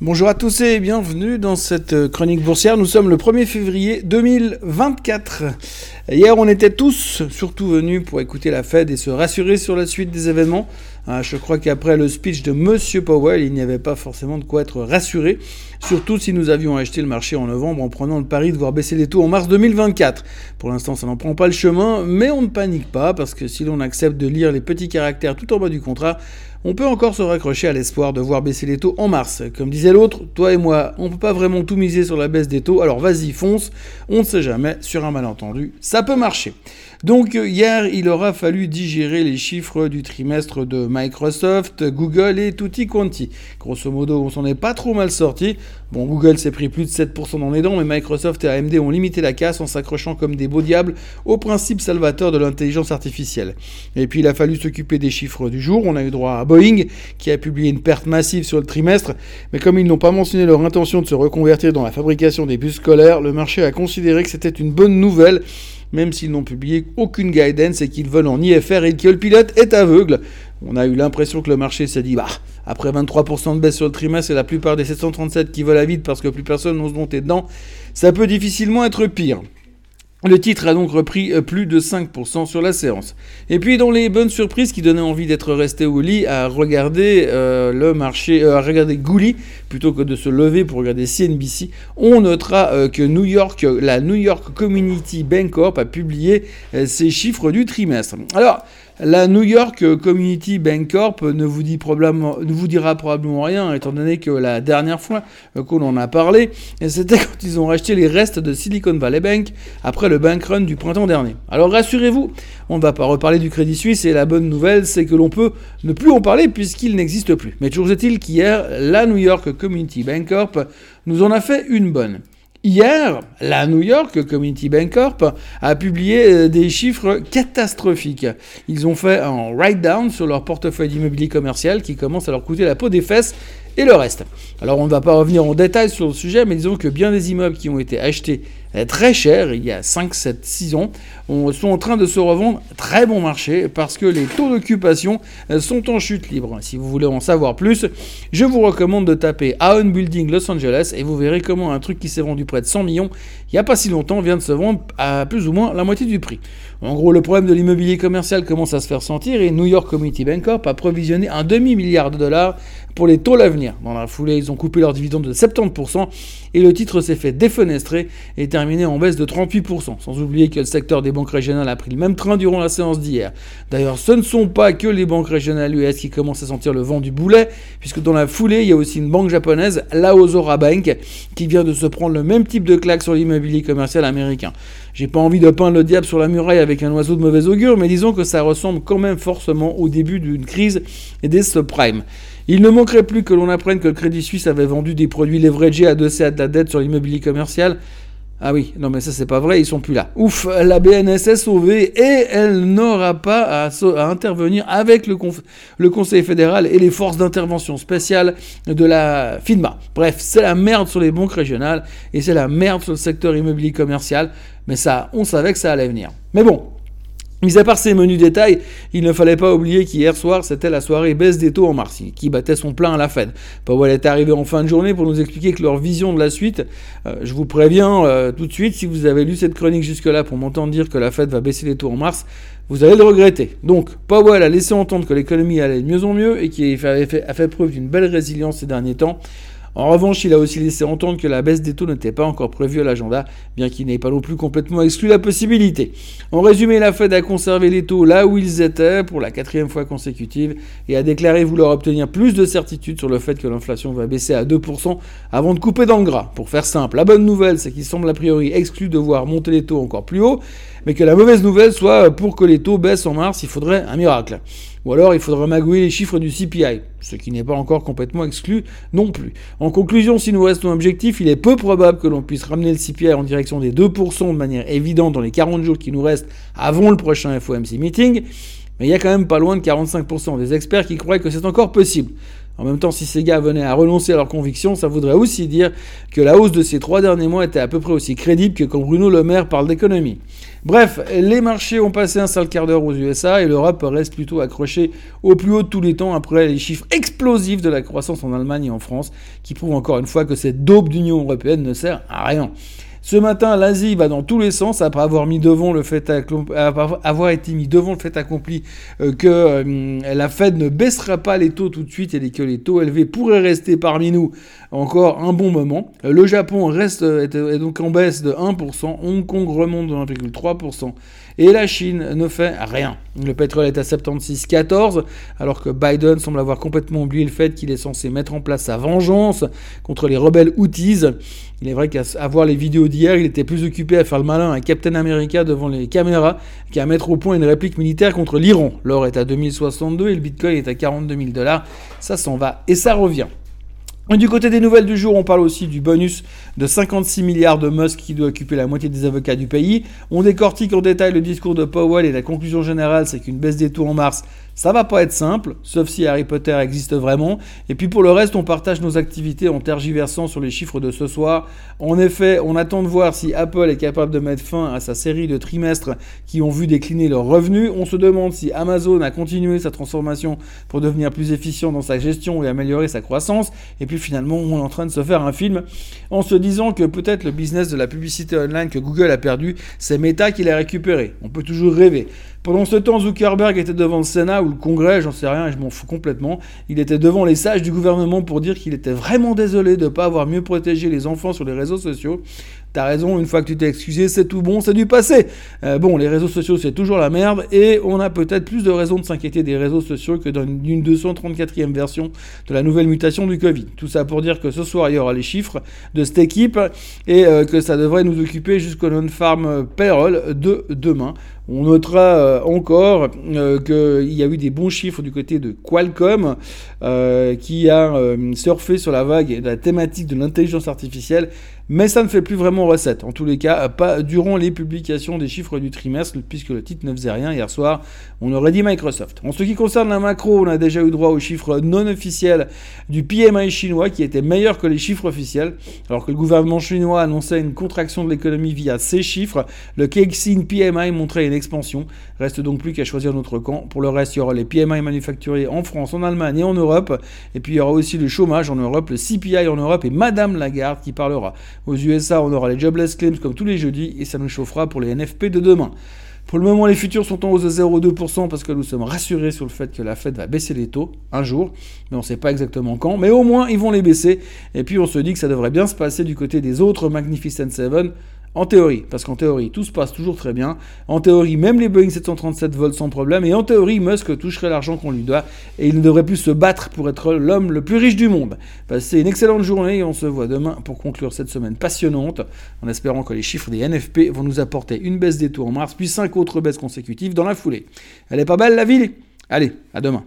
Bonjour à tous et bienvenue dans cette euh, chronique boursière. Nous sommes le 1er février 2024. Hier, on était tous surtout venus pour écouter la Fed et se rassurer sur la suite des événements. Ah, je crois qu'après le speech de Monsieur Powell, il n'y avait pas forcément de quoi être rassuré, surtout si nous avions acheté le marché en novembre en prenant le pari de voir baisser les taux en mars 2024. Pour l'instant, ça n'en prend pas le chemin, mais on ne panique pas parce que si l'on accepte de lire les petits caractères tout en bas du contrat, on peut encore se raccrocher à l'espoir de voir baisser les taux en mars. Comme disait l'autre, toi et moi, on peut pas vraiment tout miser sur la baisse des taux, alors vas-y, fonce, on ne sait jamais, sur un malentendu, ça peut marcher. Donc hier, il aura fallu digérer les chiffres du trimestre de Microsoft, Google et Tutti Quanti. Grosso modo, on s'en est pas trop mal sorti. Bon, Google s'est pris plus de 7% dans les mais Microsoft et AMD ont limité la casse en s'accrochant comme des beaux diables au principe salvateur de l'intelligence artificielle. Et puis il a fallu s'occuper des chiffres du jour. On a eu droit à Boeing qui a publié une perte massive sur le trimestre, mais comme ils n'ont pas mentionné leur intention de se reconvertir dans la fabrication des bus scolaires, le marché a considéré que c'était une bonne nouvelle même s'ils n'ont publié aucune guidance et qu'ils volent en IFR et que le pilote est aveugle. On a eu l'impression que le marché s'est dit, bah, après 23% de baisse sur le trimestre et la plupart des 737 qui volent à vide parce que plus personne n'ose monter dedans, ça peut difficilement être pire. Le titre a donc repris euh, plus de 5% sur la séance. Et puis dans les bonnes surprises qui donnaient envie d'être resté au lit à regarder euh, le marché, euh, à regarder Gouli plutôt que de se lever pour regarder CNBC, on notera que New York, la New York Community Bank Corp a publié ses chiffres du trimestre. Alors la New York Community Bank Corp ne vous, dira probablement rien, étant donné que la dernière fois qu'on en a parlé, c'était quand ils ont racheté les restes de Silicon Valley Bank après le bank run du printemps dernier. Alors rassurez-vous, on ne va pas reparler du Crédit Suisse et la bonne nouvelle, c'est que l'on peut ne plus en parler puisqu'il n'existe plus. Mais toujours est-il qu'hier, la New York Community Bank Corp nous en a fait une bonne. Hier, la New York Community Bank Corp a publié euh, des chiffres catastrophiques. Ils ont fait un write-down sur leur portefeuille d'immobilier commercial qui commence à leur coûter la peau des fesses et le reste. Alors on ne va pas revenir en détail sur le sujet, mais disons que bien des immeubles qui ont été achetés très cher, il y a 5, 7, 6 ans, sont en train de se revendre très bon marché parce que les taux d'occupation euh, sont en chute libre. Si vous voulez en savoir plus, je vous recommande de taper Aon Building Los Angeles et vous verrez comment un truc qui s'est vendu près de 100 millions il n'y a pas si longtemps vient de se vendre à plus ou moins la moitié du prix. En gros, le problème de l'immobilier commercial commence à se faire sentir et New York Community Bank Corp a provisionné un demi-milliard de dollars pour les taux l'avenir. Dans la foulée, ils ont coupé leur dividende de 70% et le titre s'est fait défenestrer et terminé en baisse de 38%. Sans oublier que le secteur des banques régionales a pris le même train durant la séance d'hier. D'ailleurs, ce ne sont pas que les banques régionales US qui commencent à sentir le vent du boulet, puisque dans la foulée, il y a aussi une banque japonaise, la Ozora Bank, qui vient de se prendre le même type de claque sur l'immobilier commercial américain. J'ai pas envie de peindre le diable sur la muraille avec un oiseau de mauvais augure, mais disons que ça ressemble quand même forcément au début d'une crise des subprimes. Il ne manquerait plus que l'on apprenne que le Crédit Suisse avait vendu des produits leveragés adossés à de la dette sur l'immobilier commercial. Ah oui, non mais ça c'est pas vrai, ils sont plus là. Ouf, la BNS est sauvée et elle n'aura pas à, intervenir avec le, le, Conseil fédéral et les forces d'intervention spéciales de la FINMA. Bref, c'est la merde sur les banques régionales et c'est la merde sur le secteur immobilier commercial, mais ça, on savait que ça allait venir. Mais bon, Mis à part ces menus détails, il ne fallait pas oublier qu'hier soir, c'était la soirée baisse des taux en mars, qui battait son plein à la Fed. Powell est arrivé en fin de journée pour nous expliquer que leur vision de la suite, euh, je vous préviens euh, tout de suite, si vous avez lu cette chronique jusque-là pour m'entendre dire que la Fed va baisser les taux en mars, vous allez le regretter. Donc, Powell a laissé entendre que l'économie allait de mieux en mieux et qu'il a fait preuve d'une belle résilience ces derniers temps. En revanche, il a aussi laissé entendre que la baisse des taux n'était pas encore prévue à l'agenda, bien qu'il n'ait pas non plus complètement exclu la possibilité. En résumé, la Fed a conservé les taux là où ils étaient pour la quatrième fois consécutive et a déclaré vouloir obtenir plus de certitude sur le fait que l'inflation va baisser à 2% avant de couper dans le gras. Pour faire simple, la bonne nouvelle, c'est qu'il semble a priori exclu de voir monter les taux encore plus haut, mais que la mauvaise nouvelle soit pour que les taux baissent en mars, il faudrait un miracle. Ou alors il faudra magouiller les chiffres du CPI, ce qui n'est pas encore complètement exclu non plus. En conclusion, si nous restons objectifs, il est peu probable que l'on puisse ramener le CPI en direction des 2% de manière évidente dans les 40 jours qui nous restent avant le prochain FOMC meeting, mais il y a quand même pas loin de 45% des experts qui croient que c'est encore possible. En même temps, si ces gars venaient à renoncer à leurs convictions, ça voudrait aussi dire que la hausse de ces trois derniers mois était à peu près aussi crédible que quand Bruno Le Maire parle d'économie. Bref, les marchés ont passé un sale quart d'heure aux USA et l'Europe reste plutôt accrochée au plus haut de tous les temps après les chiffres explosifs de la croissance en Allemagne et en France, qui prouvent encore une fois que cette daube d'Union européenne ne sert à rien. Ce matin, l'Asie va dans tous les sens après avoir mis devant le fait été mis devant le fait accompli euh, que euh, la Fed ne baissera pas les taux tout de suite et que les taux élevés pourraient rester parmi nous encore un bon moment. Le Japon reste est donc en baisse de 1%, Hong Kong remonte de 1,3% et la Chine ne fait rien. Le pétrole est à 76,14 alors que Biden semble avoir complètement oublié le fait qu'il est censé mettre en place sa vengeance contre les rebelles Houthis. Il est vrai qu'à voir les vidéos d'hier, il était plus occupé à faire le malin à Captain America devant les caméras qu'à mettre au point une réplique militaire contre l'Iran. L'or est à 2062 et le Bitcoin est à 42 000 dollars. Ça s'en va et ça revient. Du côté des nouvelles du jour, on parle aussi du bonus de 56 milliards de Musk qui doit occuper la moitié des avocats du pays. On décortique en détail le discours de Powell et la conclusion générale, c'est qu'une baisse des taux en mars ça va pas être simple, sauf si Harry Potter existe vraiment. Et puis pour le reste, on partage nos activités en tergiversant sur les chiffres de ce soir. En effet, on attend de voir si Apple est capable de mettre fin à sa série de trimestres qui ont vu décliner leurs revenus. On se demande si Amazon a continué sa transformation pour devenir plus efficient dans sa gestion et améliorer sa croissance. Et puis finalement, on est en train de se faire un film en se disant que peut-être le business de la publicité online que Google a perdu, c'est Meta qui l'a récupéré. On peut toujours rêver. Pendant ce temps, Zuckerberg était devant le Sénat ou le Congrès, j'en sais rien, je m'en fous complètement. Il était devant les sages du gouvernement pour dire qu'il était vraiment désolé de ne pas avoir mieux protégé les enfants sur les réseaux sociaux. T'as raison, une fois que tu t'es excusé, c'est tout bon, c'est du passé. Euh, bon, les réseaux sociaux, c'est toujours la merde, et on a peut-être plus de raisons de s'inquiéter des réseaux sociaux que d'une 234e version de la nouvelle mutation du Covid. Tout ça pour dire que ce soir, il y aura les chiffres de cette équipe, et euh, que ça devrait nous occuper jusqu'au non-farm payroll de demain. On notera euh, encore qu'il y a eu des bons chiffres du côté de Qualcomm, qui a surfé sur la vague de la thématique de l'intelligence artificielle mais ça ne fait plus vraiment recette. En tous les cas, pas durant les publications des chiffres du trimestre, puisque le titre ne faisait rien hier soir. On aurait dit Microsoft. En ce qui concerne la macro, on a déjà eu droit aux chiffres non officiels du PMI chinois qui étaient meilleurs que les chiffres officiels, alors que le gouvernement chinois annonçait une contraction de l'économie via ces chiffres. Le Kexin PMI montrait une Reste donc plus qu'à choisir notre camp. Pour le reste, il y aura les PMI manufacturiers en France, en Allemagne et en Europe. Et puis il y aura aussi le chômage en Europe, le CPI en Europe et Madame Lagarde qui parlera. Aux USA, on aura les jobless claims comme tous les jeudis et ça nous chauffera pour les NFP de demain. Pour le moment, les futurs sont en hausse de 0,2% parce que nous sommes rassurés sur le fait que la Fed va baisser les taux un jour, mais on ne sait pas exactement quand. Mais au moins, ils vont les baisser. Et puis, on se dit que ça devrait bien se passer du côté des autres Magnificent Seven. En théorie, parce qu'en théorie, tout se passe toujours très bien. En théorie, même les Boeing 737 volent sans problème. Et en théorie, Musk toucherait l'argent qu'on lui doit. Et il ne devrait plus se battre pour être l'homme le plus riche du monde. Passez une excellente journée et on se voit demain pour conclure cette semaine passionnante. En espérant que les chiffres des NFP vont nous apporter une baisse des taux en mars, puis cinq autres baisses consécutives dans la foulée. Elle est pas belle la ville? Allez, à demain.